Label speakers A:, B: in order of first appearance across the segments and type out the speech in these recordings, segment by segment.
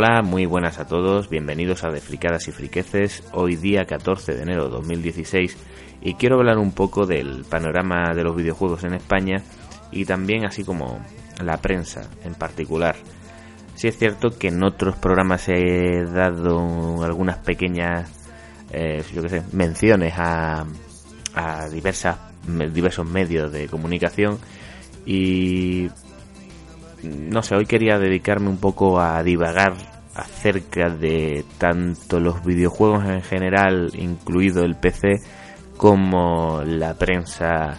A: Hola, muy buenas a todos, bienvenidos a De Fricadas y Friqueces, hoy día 14 de enero de 2016 y quiero hablar un poco del panorama de los videojuegos en España y también así como la prensa en particular. Sí es cierto que en otros programas he dado algunas pequeñas, eh, menciones a, a diversas, diversos medios de comunicación y no sé, hoy quería dedicarme un poco a divagar acerca de tanto los videojuegos en general, incluido el PC, como la prensa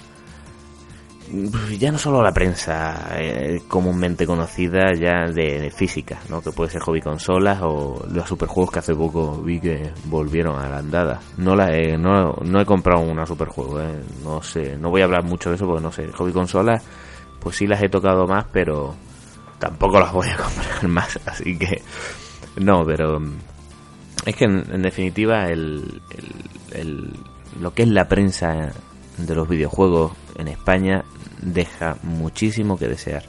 A: ya no solo la prensa eh, comúnmente conocida ya de, física, ¿no? que puede ser hobby consolas o los superjuegos que hace poco vi que volvieron a la andada. No la he, no, no he comprado una superjuego, eh. no sé, no voy a hablar mucho de eso porque no sé, hobby consolas pues sí las he tocado más, pero tampoco las voy a comprar más, así que no, pero es que en, definitiva el, el, lo que es la prensa de los videojuegos en España deja muchísimo que desear.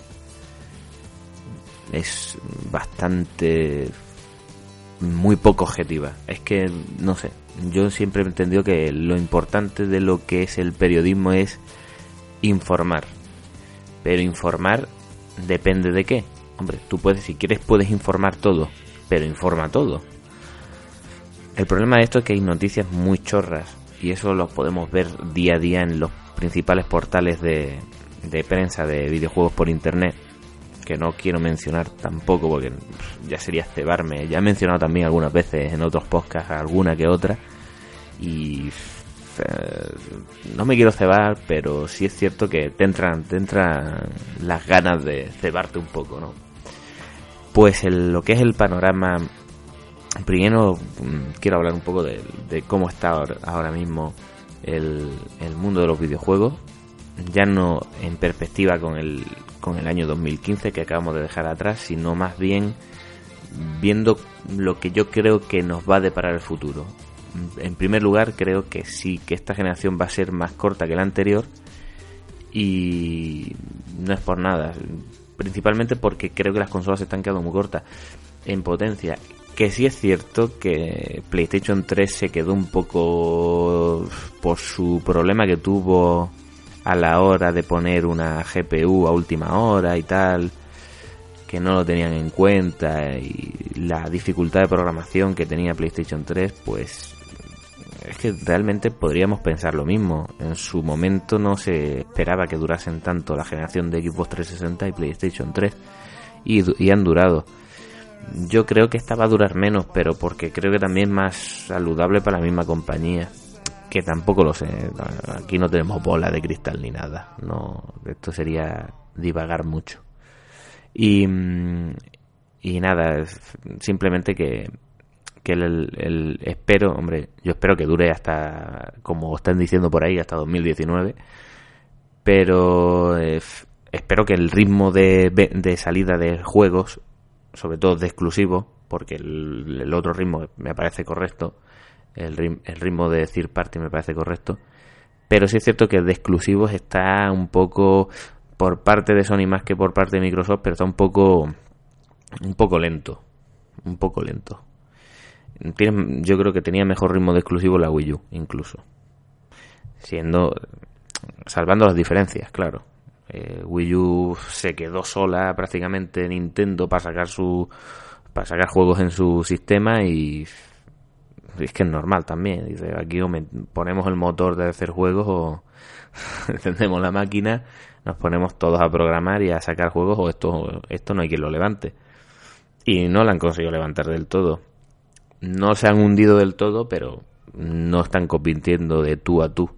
A: Es bastante muy poco objetiva. Es que no sé, yo siempre he entendido que lo importante de lo que es el periodismo es informar. Pero informar depende de qué. Hombre, tú puedes, si quieres, puedes informar todo, pero informa todo. El problema de esto es que hay noticias muy chorras y eso lo podemos ver día a día en los principales portales de, de prensa de videojuegos por internet que no quiero mencionar tampoco porque ya sería cebarme. Ya he mencionado también algunas veces en otros podcasts alguna que otra y eh, no me quiero cebar, pero sí es cierto que te entran, te entran las ganas de cebarte un poco, ¿no? Pues lo que es el panorama, primero mm, quiero hablar un poco de, cómo está ahora, mismo el, el, mundo de los videojuegos, ya no en perspectiva con el, con el año 2015 que acabamos de dejar atrás, sino más bien viendo lo que yo creo que nos va a deparar el futuro en primer lugar, creo que sí, que esta generación va a ser más corta que la anterior y no es por nada, principalmente porque creo que las consolas se están quedando muy cortas en potencia. Que sí es cierto que PlayStation 3 se quedó un poco por su problema que tuvo a la hora de poner una GPU a última hora y tal, que no lo tenían en cuenta y la dificultad de programación que tenía PlayStation 3, pues es que realmente podríamos pensar lo mismo. En su momento no se esperaba que durasen tanto la generación de Xbox 360 y PlayStation 3 y, han durado. Yo creo que esta va a durar menos, pero porque creo que también es más saludable para la misma compañía. Que tampoco lo sé. Aquí no tenemos bola de cristal ni nada. No, esto sería divagar mucho. Y, mm, y nada, simplemente que que el, espero, hombre, yo espero que dure hasta, como están diciendo por ahí, hasta 2019, pero eh, espero que el ritmo de, de, salida de juegos, sobre todo de exclusivos, porque el, otro ritmo me parece correcto, el, el ritmo de third party me parece correcto, pero sí es cierto que de exclusivos está un poco por parte de Sony más que por parte de Microsoft, pero está un poco un poco lento, un poco lento yo creo que tenía mejor ritmo de exclusivo la Wii U, incluso. Siendo. Salvando las diferencias, claro. Eh, Wii U se quedó sola prácticamente Nintendo para sacar su. para sacar juegos en su sistema y. Es que es normal también. Dice, aquí ponemos el motor de hacer juegos o encendemos la máquina, nos ponemos todos a programar y a sacar juegos o esto, esto no hay quien lo levante. Y no lo han conseguido levantar del todo no se han hundido del todo, pero no están compitiendo de tú a tú.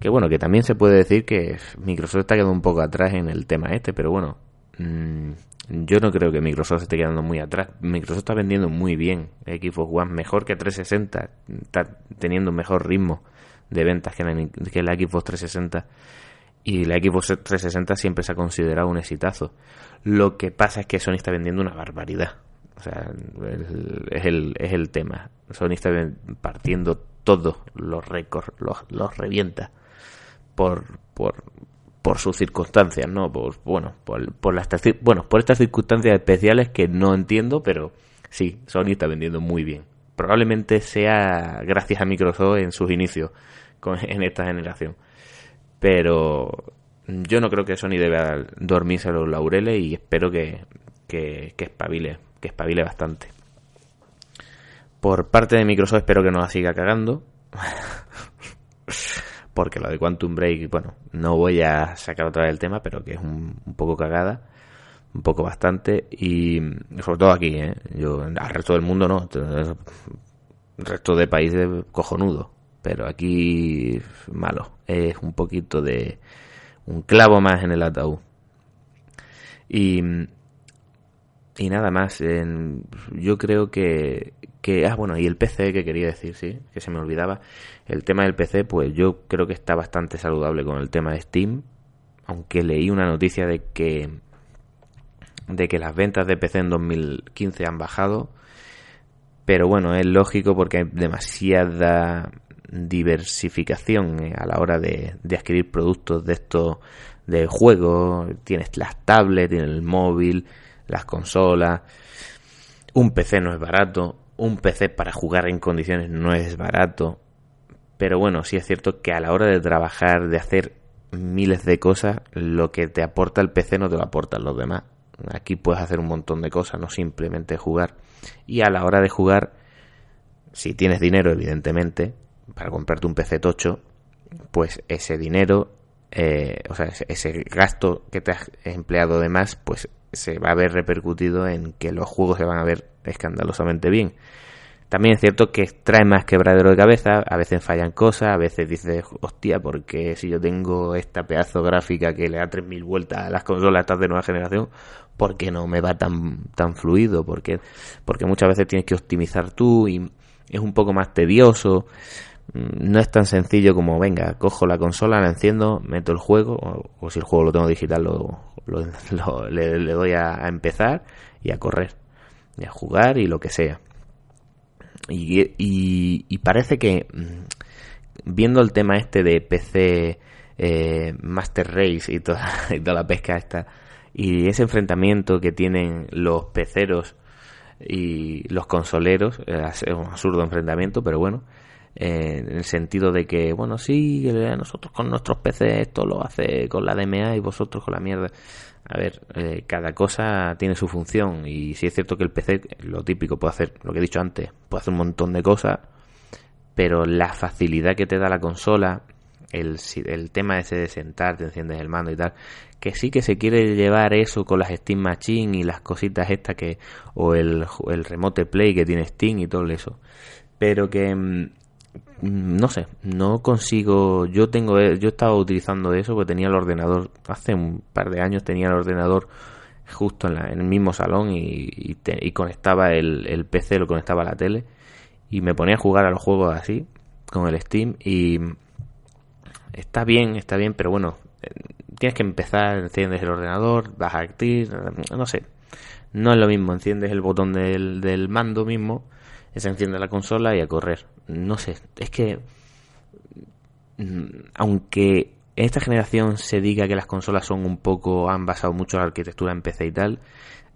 A: Que bueno, que también se puede decir que Microsoft está quedando un poco atrás en el tema este, pero bueno, mm, yo no creo que Microsoft esté quedando muy atrás. Microsoft está vendiendo muy bien Xbox One, mejor que 360, está teniendo un mejor ritmo de ventas que la, que la Xbox 360. Y la Xbox 360 siempre se ha considerado un exitazo. Lo que pasa es que Sony está vendiendo una barbaridad. O sea, es, el, es el tema. Sony está partiendo todos los récords, los, los revienta por, por, por sus circunstancias, ¿no? Por, bueno, por, las, bueno, por estas circunstancias especiales que no entiendo, pero sí, Sony está vendiendo muy bien. Probablemente sea gracias a Microsoft en sus inicios en esta generación. Pero yo no creo que Sony deba dormirse a los laureles y espero que, que, que espabile, que espabile bastante. Por parte de Microsoft espero que no la siga cagando. porque lo de Quantum Break, bueno, no voy a sacar otra vez el tema, pero que es un, poco cagada, un poco bastante, y sobre todo aquí, ¿eh? Yo, al resto del mundo no, el resto de países cojonudo, pero aquí malo, es un poquito de un clavo más en el ataúd. Y, y nada más, yo creo que, que, ah, bueno, y el PC que quería decir, sí, que se me olvidaba. El tema del PC, pues yo creo que está bastante saludable con el tema de Steam, aunque leí una noticia de que de que las ventas de PC en 2015 han bajado, pero bueno, es lógico porque hay demasiada diversificación eh, a la hora de, de adquirir productos de estos de juego, tienes las tablets, tienes el móvil, las consolas, un PC no es barato, un PC para jugar en condiciones no es barato, pero bueno, sí es cierto que a la hora de trabajar, de hacer miles de cosas, lo que te aporta el PC no te lo aportan los demás. Aquí puedes hacer un montón de cosas, no simplemente jugar. Y a la hora de jugar, si tienes dinero, evidentemente, para comprarte un PC tocho, pues ese dinero, eh, o sea, ese gasto que te has empleado de más, pues se va a ver repercutido en que los juegos se van a ver escandalosamente bien. También es cierto que trae más quebradero de cabeza, a veces fallan cosas, a veces dices, hostia, porque si yo tengo esta pedazo gráfica que le da 3.000 vueltas a las consolas de nueva generación, ¿por qué no me va tan, tan fluido? Porque, porque muchas veces tienes que optimizar tú y es un poco más tedioso. Mm, no es tan sencillo como, venga, cojo la consola, la enciendo, meto el juego, o, si el juego lo tengo digital, lo, le, doy a, empezar y a correr, y a jugar y lo que sea. Y, y, parece que, mm, viendo el tema este de PC, eh, Master Race y toda, y toda la pesca esta, y ese enfrentamiento que tienen los peceros y los consoleros, es un absurdo enfrentamiento, pero bueno, en el sentido de que, bueno, sí, nosotros con nuestros PC esto lo hace con la DMA y vosotros con la mierda. A ver, eh, cada cosa tiene su función y si es cierto que el PC, lo típico, puede hacer, lo que he dicho antes, puede hacer un montón de cosas, pero la facilidad que te da la consola, el, el tema ese de sentarte, enciendes el mando y tal, que sí que se quiere llevar eso con las Steam Machine y las cositas estas que, o el, el Remote Play que tiene Steam y todo eso, pero que Mm, no sé, no consigo. Yo tengo, eh, yo estaba utilizando eso porque tenía el ordenador hace un par de años tenía el ordenador justo en, el mismo salón y, y, conectaba el, PC, lo conectaba a la tele y me ponía a jugar a los juegos así con el Steam y está bien, está bien, pero bueno, eh, tienes que empezar, enciendes el ordenador, vas a actir, no sé, no es lo mismo, enciendes el botón del, del mando mismo se enciende la consola y a correr. No sé, es que mm, aunque en esta generación se diga que las consolas son un poco, han basado mucho la arquitectura en PC y tal,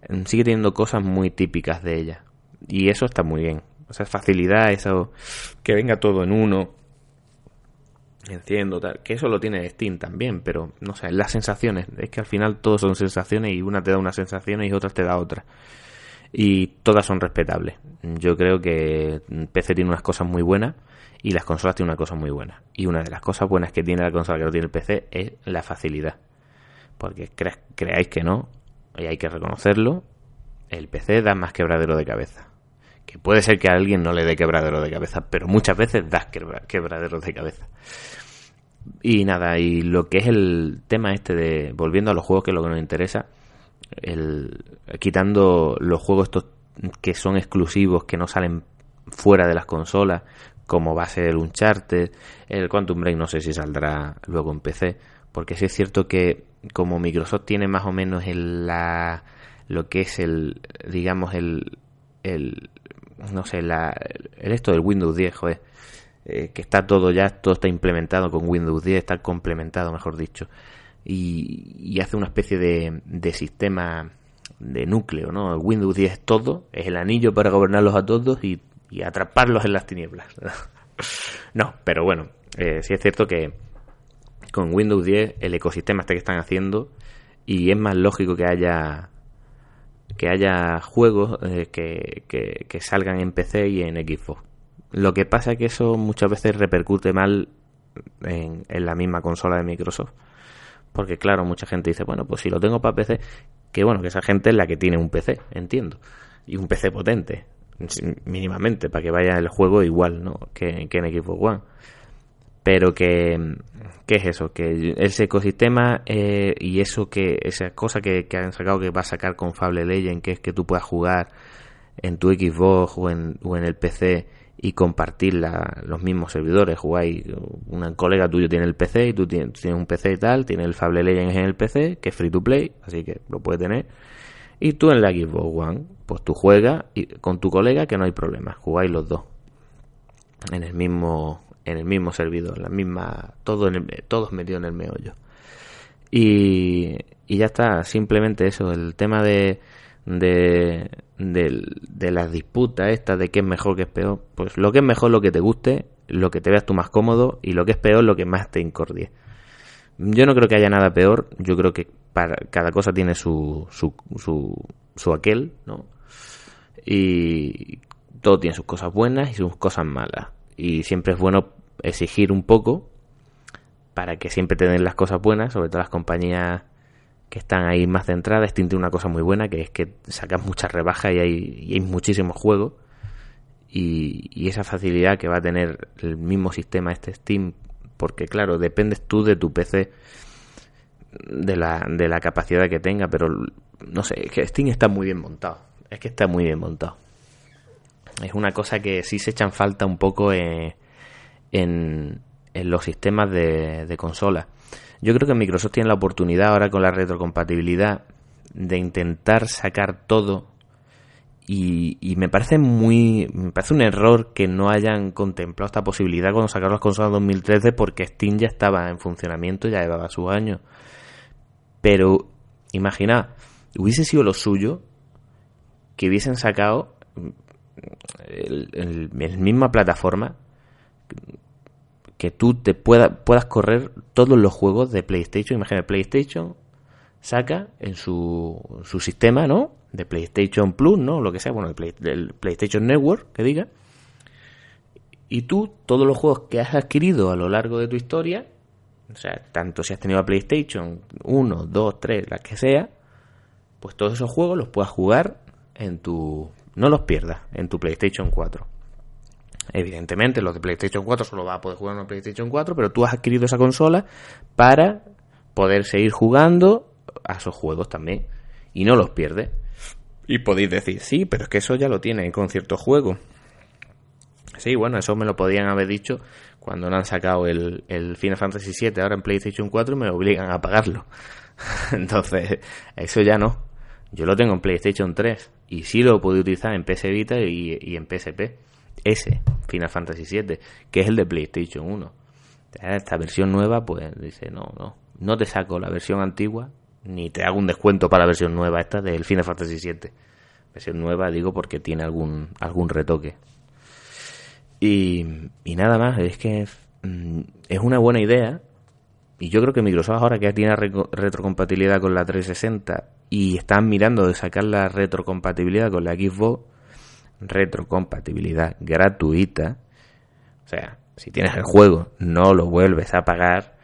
A: mm, sigue teniendo cosas muy típicas de ella. Y eso está muy bien. O sea, facilidad, eso, que venga todo en uno, enciendo, tal, que eso lo tiene Steam también, pero no sé, las sensaciones, es que al final todos son sensaciones y una te da una sensación y otra te da otra y todas son respetables. Yo creo que PC tiene unas cosas muy buenas y las consolas tienen una cosa muy buena. Y una de las cosas buenas que tiene la consola que no tiene el PC es la facilidad. Porque creáis que no, y hay que reconocerlo, el PC da más quebradero de cabeza. Que puede ser que a alguien no le dé quebradero de cabeza, pero muchas veces da quebradero de cabeza. Y nada, y lo que es el tema este de, volviendo a los juegos, que es lo que nos interesa, el, quitando los juegos estos que son exclusivos, que no salen fuera de las consolas, como va a ser el Uncharted, el Quantum Break no sé si saldrá luego en PC, porque sí es cierto que como Microsoft tiene más o menos el, la, lo que es el, digamos, el, el no sé, la, el esto del Windows 10, joder, eh, que está todo ya, todo está implementado con Windows 10, está complementado, mejor dicho y, hace una especie de, sistema de núcleo, ¿no? Windows 10 es todo, es el anillo para gobernarlos a todos y, atraparlos en las tinieblas. no, pero bueno, eh, sí es cierto que con Windows 10 el ecosistema este que están haciendo y es más lógico que haya que haya juegos eh, que, que, salgan en PC y en Xbox. Lo que pasa es que eso muchas veces repercute mal en la misma consola de Microsoft. Porque claro, mucha gente dice, bueno, pues si lo tengo para PC, que bueno, que esa gente es la que tiene un PC, entiendo. Y un PC potente, mínimamente, para que vaya el juego igual, ¿no? Que, en Xbox One. Pero que, ¿qué es eso? Que ese ecosistema eh, y eso que, esa cosa que, que, han sacado que va a sacar con Fable Legend, que es que tú puedas jugar en tu Xbox o en, o en el PC y compartir los mismos servidores. Jugáis, un colega tuyo tiene el PC y tú tienes, un PC y tal, tiene el Fable Legends en el PC, que es free to play, así que lo puedes tener. Y tú en la Xbox One, pues tú juegas y, con tu colega que no hay problema, jugáis los dos en el mismo en el mismo servidor, la misma todo en todos metidos en el meollo. Y, y ya está, simplemente eso, el tema de de, de, las disputas estas de qué es mejor, qué es peor, pues lo que es mejor lo que te guste, lo que te veas tú más cómodo y lo que es peor lo que más te incordie. Yo no creo que haya nada peor, yo creo que para cada cosa tiene su, su, su, su aquel, ¿no? Y todo tiene sus cosas buenas y sus cosas malas. Y siempre es bueno exigir un poco para que siempre te den las cosas buenas, sobre todo las compañías que están ahí más centradas. Steam tiene una cosa muy buena, que es que sacas muchas rebajas y hay, y hay muchísimos juegos. Y, esa facilidad que va a tener el mismo sistema este Steam, porque claro, dependes tú de tu PC, de la, de la capacidad que tenga, pero no sé, es que Steam está muy bien montado. Es que está muy bien montado. Es una cosa que sí se echan falta un poco en, en, los sistemas de, de consola yo creo que Microsoft tiene la oportunidad ahora con la retrocompatibilidad de intentar sacar todo y, me parece muy me parece un error que no hayan contemplado esta posibilidad cuando sacaron las consolas 2013 porque Steam ya estaba en funcionamiento ya llevaba sus años pero imagina hubiese sido lo suyo que hubiesen sacado el, el misma plataforma que tú te pueda, puedas correr todos los juegos de PlayStation. Imagina, PlayStation saca en su, su sistema, ¿no? De PlayStation Plus, ¿no? Lo que sea, bueno, del PlayStation Network, que diga. Y tú, todos los juegos que has adquirido a lo largo de tu historia, o sea, tanto si has tenido a PlayStation 1, 2, 3, las que sea, pues todos esos juegos los puedas jugar en tu... No los pierdas en tu PlayStation 4. Evidentemente, los de PlayStation 4 solo va a poder jugar en PlayStation 4, pero tú has adquirido esa consola para poder seguir jugando a esos juegos también. Y no los pierdes. Y podéis decir, sí, pero es que eso ya lo tiene con ciertos juegos. Sí, bueno, eso me lo podían haber dicho cuando no han sacado el, el Final Fantasy VII ahora en PlayStation 4 y me obligan a pagarlo. Entonces, eso ya no. Yo lo tengo en PlayStation 3 y sí lo puedo utilizar en PS Vita y en PSP ese Final Fantasy VII, que es el de PlayStation 1. Esta versión nueva, pues dice, no, no, no te saco la versión antigua, ni te hago un descuento para la versión nueva esta del Final Fantasy VII. Versión nueva, digo, porque tiene algún, algún retoque. Y, y nada más, es que mm, es una buena idea. Y yo creo que Microsoft ahora que ya tiene retrocompatibilidad con la 360 y están mirando de sacar la retrocompatibilidad con la Xbox, retrocompatibilidad gratuita. O sea, si tienes el juego, no lo vuelves a pagar.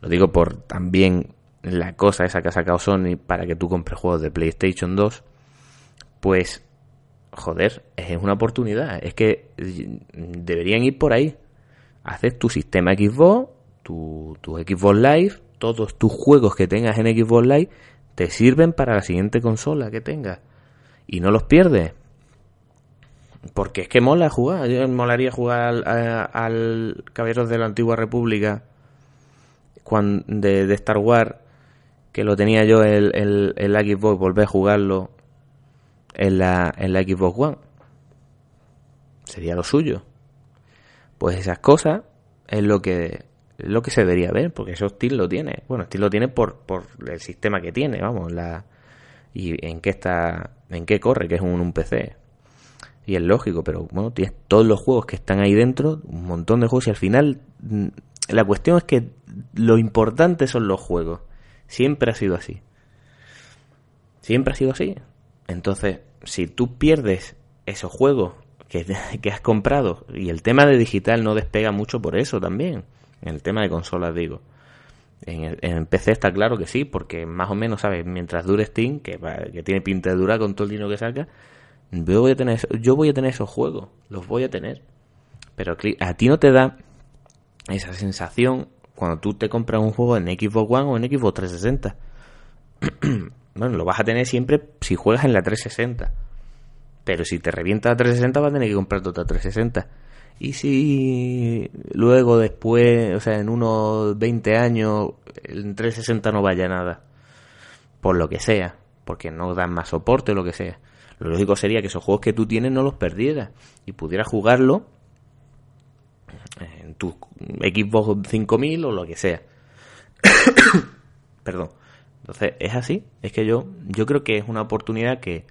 A: Lo digo por también la cosa esa que ha sacado Sony para que tú compres juegos de PlayStation 2. Pues, joder, es una oportunidad. Es que deberían ir por ahí. Haces tu sistema Xbox, tu, tu Xbox Live, todos tus juegos que tengas en Xbox Live te sirven para la siguiente consola que tengas. Y no los pierdes. Porque es que mola jugar. Yo molaría jugar al, al Caballeros de la Antigua República cuando, de, Star Wars, que lo tenía yo el, el, el Xbox, volver a jugarlo en la, en la Xbox One. Sería lo suyo. Pues esas cosas es lo que lo que se debería ver, porque eso Steam lo tiene. Bueno, Steam lo tiene por, por el sistema que tiene, vamos, la y en qué está, en qué corre, que es un, un PC. Y es lógico, pero bueno, tienes todos los juegos que están ahí dentro, un montón de juegos, y al final mm, la cuestión es que lo importante son los juegos. Siempre ha sido así. Siempre ha sido así. Entonces, si tú pierdes esos juegos que, que has comprado, y el tema de digital no despega mucho por eso también, en el tema de consolas digo. En, en, PC está claro que sí, porque más o menos, ¿sabes? Mientras dure Steam, que, que tiene pinta de durar con todo el dinero que saca, yo voy a tener, yo voy a tener esos juegos, los voy a tener. Pero a ti no te da esa sensación cuando tú te compras un juego en Xbox One o en Xbox 360. bueno, lo vas a tener siempre si juegas en la 360. Pero si te revienta la 360 vas a tener que comprarte otra 360. Y si luego después, o sea, en unos 20 años, en 360 no vaya nada. Por lo que sea. Porque no dan más soporte o lo que sea. Lo lógico sería que esos juegos que tú tienes no los perdieras. Y pudieras jugarlo en tu Xbox 5000 o lo que sea. Perdón. Entonces, es así. Es que yo, yo creo que es una oportunidad que,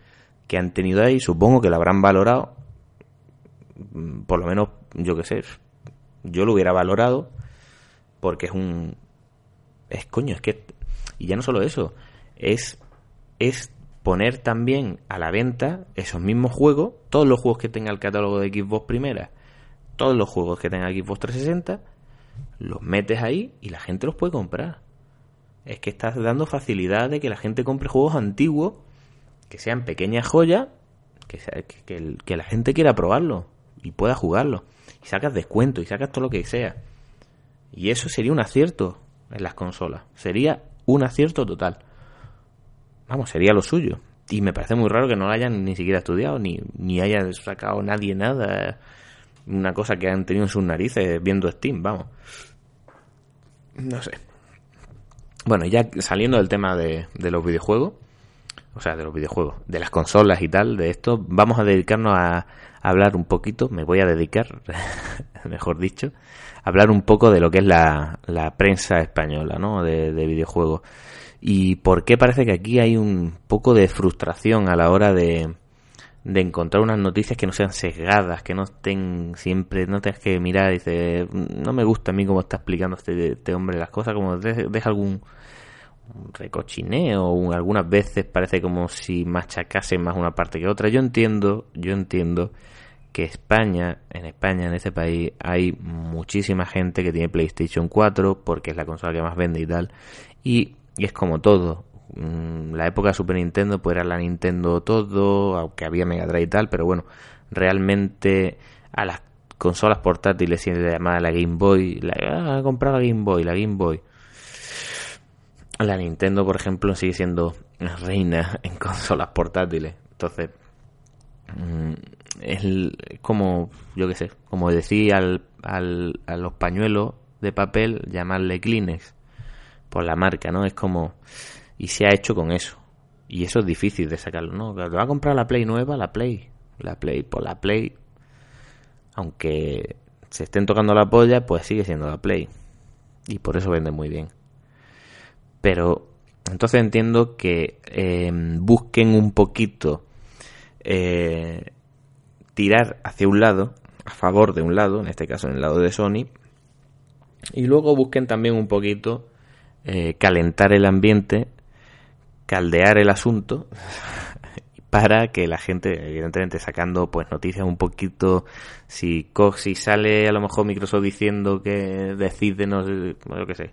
A: que han tenido ahí. Supongo que la habrán valorado. Mm, por lo menos, yo qué sé. Yo lo hubiera valorado. Porque es un. Es coño, es que. Y ya no solo eso. Es. Es poner también a la venta esos mismos juegos. Todos los juegos que tenga el catálogo de Xbox primera todos los juegos que tenga Xbox 360, los metes ahí y la gente los puede comprar. Es que estás dando facilidad de que la gente compre juegos antiguos, que sean pequeñas joyas, que, que, que la gente quiera probarlo y pueda jugarlo. Y sacas descuento y sacas todo lo que sea. Y eso sería un acierto en las consolas. Sería un acierto total. Vamos, sería lo suyo. Y me parece muy raro que no lo hayan ni siquiera estudiado, ni, ni haya sacado nadie nada una cosa que han tenido en sus narices viendo Steam, vamos. No sé. Bueno, ya saliendo del tema de, de los videojuegos, o sea, de los videojuegos, de las consolas y tal, de esto, vamos a dedicarnos a, hablar un poquito, me voy a dedicar, mejor dicho, a hablar un poco de lo que es la, la prensa española, ¿no? De, de videojuegos. Y por qué parece que aquí hay un poco de frustración a la hora de, de encontrar unas noticias que no sean sesgadas, que no estén siempre, no tengas que mirar y decir, no me gusta a mí cómo está explicando este, este hombre las cosas, como deja algún recochineo, algunas veces parece como si machacase más una parte que otra. Yo entiendo, yo entiendo que España, en España, en ese país, hay muchísima gente que tiene PlayStation 4 porque es la consola que más vende y tal. Y, y es como todo, Mm, la época de Super Nintendo pues era la Nintendo todo, aunque había Mega Drive y tal, pero bueno, realmente a las consolas portátiles se llamada la Game Boy, la, ah, la Game Boy, la Game Boy. La Nintendo, por ejemplo, sigue siendo reina en consolas portátiles. Entonces, mm, es como, yo qué sé, como decía al, al, a los pañuelos de papel, llamarle Kleenex por la marca, ¿no? Es como y se ha hecho con eso. Y eso es difícil de sacarlo, ¿no? ¿Te va a comprar la Play nueva? La Play. La Play, por la Play. Aunque se estén tocando la polla, pues sigue siendo la Play. Y por eso vende muy bien. Pero entonces entiendo que em, busquen un poquito eh, tirar hacia un lado, a favor de un lado, en este caso en el lado de Sony, y luego busquen también un poquito eh, calentar el ambiente caldear el asunto para que la gente, evidentemente, sacando pues noticias un poquito, si si sale a lo mejor Microsoft diciendo que decide, no sé, que sé,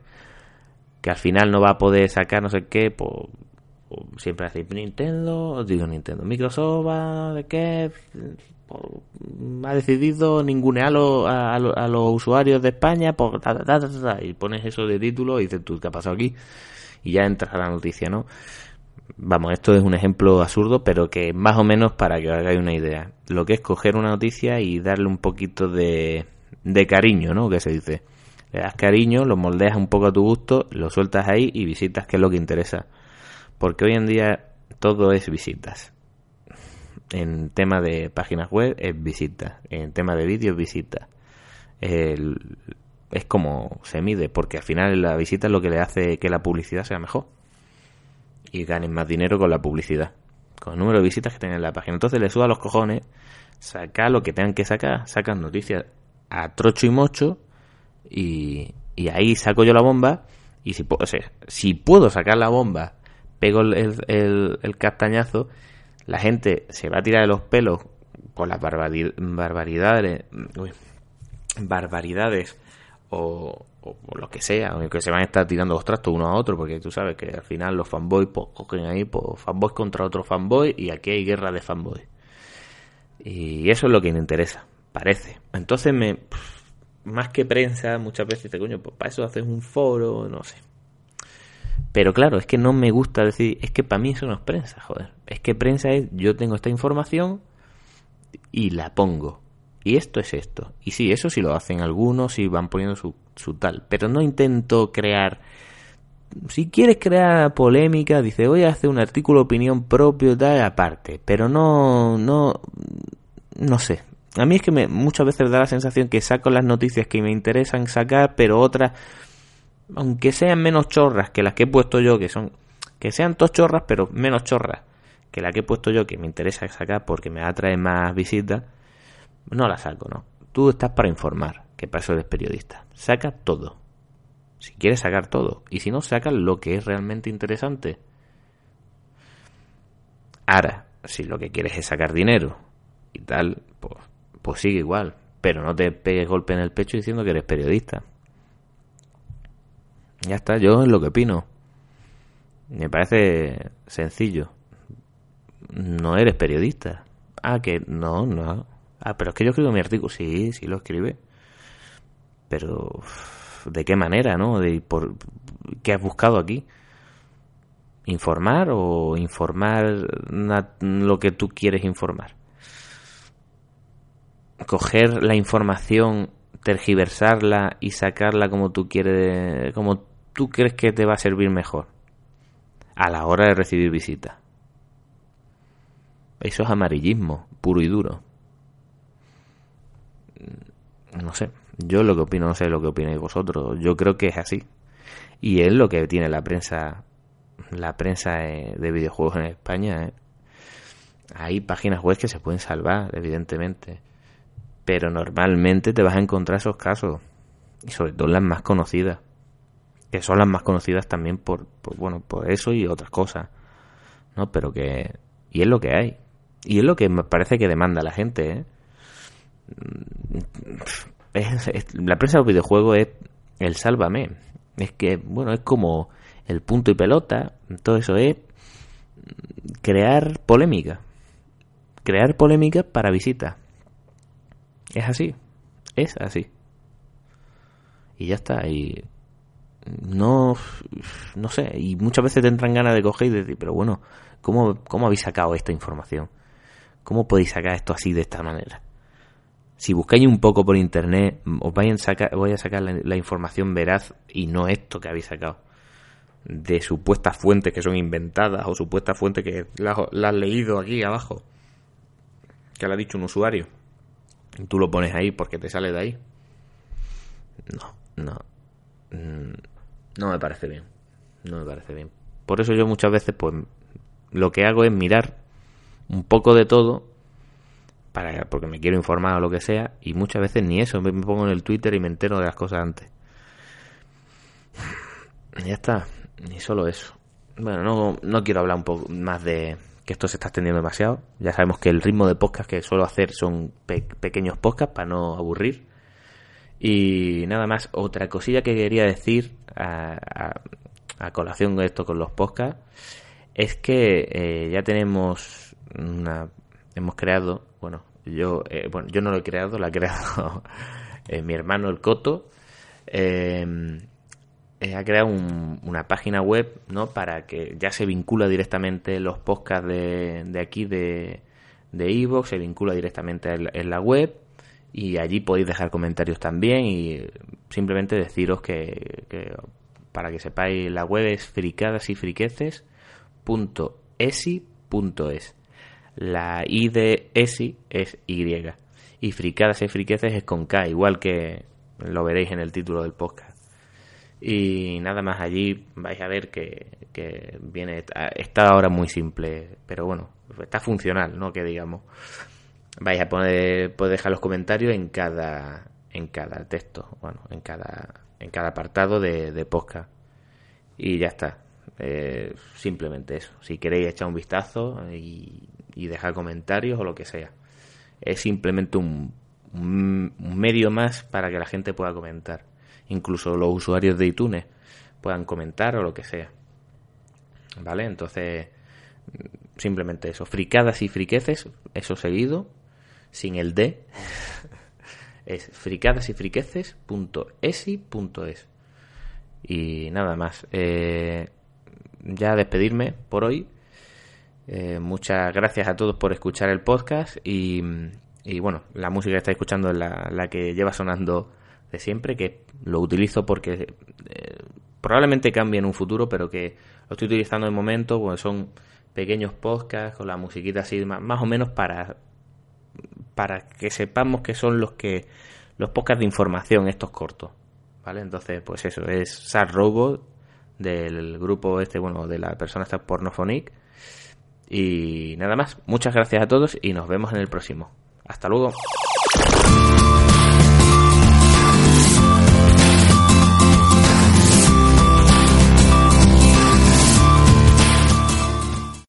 A: que al final no va a poder sacar no sé qué, pues, pues siempre así Nintendo, digo Nintendo, Microsoft de qué, ha decidido ningunear a, a, los usuarios de España, por y pones eso de título y dices tú, ¿qué ha pasado aquí? Y ya entras a la noticia, ¿no? Vamos, esto es un ejemplo absurdo, pero que más o menos para que os hagáis una idea. Lo que es coger una noticia y darle un poquito de, de cariño, ¿no? Que se dice. Le das cariño, lo moldeas un poco a tu gusto, lo sueltas ahí y visitas, que es lo que interesa. Porque hoy en día todo es visitas. En tema de páginas web es visitas. En tema de vídeos, visitas. es como se mide, porque al final la visita es lo que le hace que la publicidad sea mejor. Y ganen más dinero con la publicidad, con el número de visitas que tienen en la página. Entonces le suba los cojones, saca lo que tengan que sacar, sacan noticias a trocho y mocho, y, y ahí saco yo la bomba, y si, puedo, si puedo sacar la bomba, pego el, el, el castañazo, la gente se va a tirar de los pelos con las barbaridades, barbaridades o, lo que sea, que se van a estar tirando los trastos uno a otro, porque tú sabes que al final los fanboys pues, cogen ahí pues, fanboys contra otro fanboy y aquí hay guerra de fanboys. Y eso es lo que me interesa, parece. Entonces me más que prensa, muchas veces te coño, pues para eso haces un foro, no sé. Pero claro, es que no me gusta decir, es que para mí eso no es prensa, joder. Es que prensa es, yo tengo esta información y la pongo. Y esto es esto. Y sí, eso sí lo hacen algunos y van poniendo su, su tal. Pero no intento crear... Si quieres crear polémica, dice, voy a hacer un artículo opinión propio, tal, aparte. Pero no, no, no sé. A mí es que me, muchas veces da la sensación que saco las noticias que me interesan sacar, pero otras aunque sean menos chorras que las que he puesto yo, que son, que sean dos chorras, pero menos chorras que la que he puesto yo, que me interesa sacar porque me atrae más visitas, no la saco, no. Tú estás para informar, que para eso eres periodista. Saca todo. Si quieres sacar todo. Y si no, saca lo que es realmente interesante. Ahora, si lo que quieres es sacar dinero y tal, pues, pues sigue igual. Pero no te pegues golpe en el pecho diciendo que eres periodista. Ya está, yo es lo que opino. Me parece sencillo. No eres periodista. Ah, que no, no. Ah, pero es que yo escribo mi artículo. Sí, sí lo escribe. Pero, ¿de qué manera, no? De, por, ¿Qué has buscado aquí? ¿Informar o informar lo que tú quieres informar? Coger la información, tergiversarla y sacarla como tú quieres, como tú crees que te va a servir mejor a la hora de recibir visita? Eso es amarillismo, puro y duro. Mm, no sé, yo lo que opino, no sé lo que opináis vosotros. Yo creo que es así. Y es lo que tiene la prensa, la prensa de videojuegos en España. ¿eh? Hay páginas web que se pueden salvar, evidentemente. Pero normalmente te vas a encontrar esos casos. Y sobre todo las más conocidas que son las más conocidas también por, bueno por eso y otras cosas no pero que y es lo que hay. Y es lo que me parece que demanda la gente ¿eh? la prensa de los videojuegos es el sálvame. Es que bueno es como el punto y pelota todo eso es crear polémica. Crear polémica para visita es así es así. Y ya está y no, no sé, y muchas veces tendrán ganas de coger y decir, pero bueno, ¿cómo, cómo habéis sacado esta información? ¿Cómo podéis sacar esto así de esta manera? Si buscáis un poco por internet, os vayan a sacar, voy a sacar la, información veraz y no esto que habéis sacado. De supuestas fuentes que son inventadas o supuestas fuentes que las la has leído aquí abajo. Que lo ha dicho un usuario. Y tú lo pones ahí porque te sale de ahí. No, no. Mm, no me parece bien. No me parece bien. Por eso yo muchas veces, pues, lo que hago es mirar un poco de todo, para, porque me quiero informar o lo que sea, y muchas veces ni eso, me pongo en el Twitter y me entero de las cosas antes. Ya está, ni solo eso. Bueno, no, no quiero hablar un poco más de que esto se está extendiendo demasiado. Ya sabemos que el ritmo de podcast que suelo hacer son pequeños podcasts para no aburrir. Y nada más, otra cosilla que quería decir a, colación de esto con los podcasts es que eh, ya tenemos una hemos creado bueno yo eh, bueno yo no lo he creado lo ha creado eh, mi hermano el Coto. Ha creado una página web no para que ya se vincula directamente los podcasts de, de aquí de de Evox se vincula directamente en la web y allí podéis dejar comentarios también y simplemente deciros que, para que sepáis la web es fricadas y friqueces la i de esi es y y fricadas y friqueces es con k igual que lo veréis en el título del podcast. Y nada más allí vais a ver que, que viene, está ahora muy simple, pero bueno, está funcional, ¿no? Que digamos. Vais a poner, poder dejar los comentarios en cada, en cada texto, bueno, en cada, en cada apartado de, de podcast. Y ya está. Eh, simplemente eso. Si queréis echar un vistazo y, dejar comentarios o lo que sea. Es simplemente un, un, medio más para que la gente pueda comentar. Incluso los usuarios de iTunes puedan comentar o lo que sea. ¿Vale? Entonces, simplemente eso. Fricadas y friqueces, eso seguido, sin el D. es fricadas y. Y nada más. Eh, ya despedirme por hoy. Eh, muchas gracias a todos por escuchar el podcast y, bueno, la música que estáis escuchando es la, que lleva sonando de siempre, que lo utilizo porque eh, probablemente cambie en un futuro, pero que lo estoy utilizando en momento, pues son pequeños podcasts con la musiquita así, más, más o menos para, para que sepamos que son los que los podcasts de información, estos cortos. ¿Vale? Entonces, pues eso, es SAR Robot del grupo este, bueno, de la persona esta Pornofonic. Y nada más, muchas gracias a todos y nos vemos en el próximo. Hasta luego.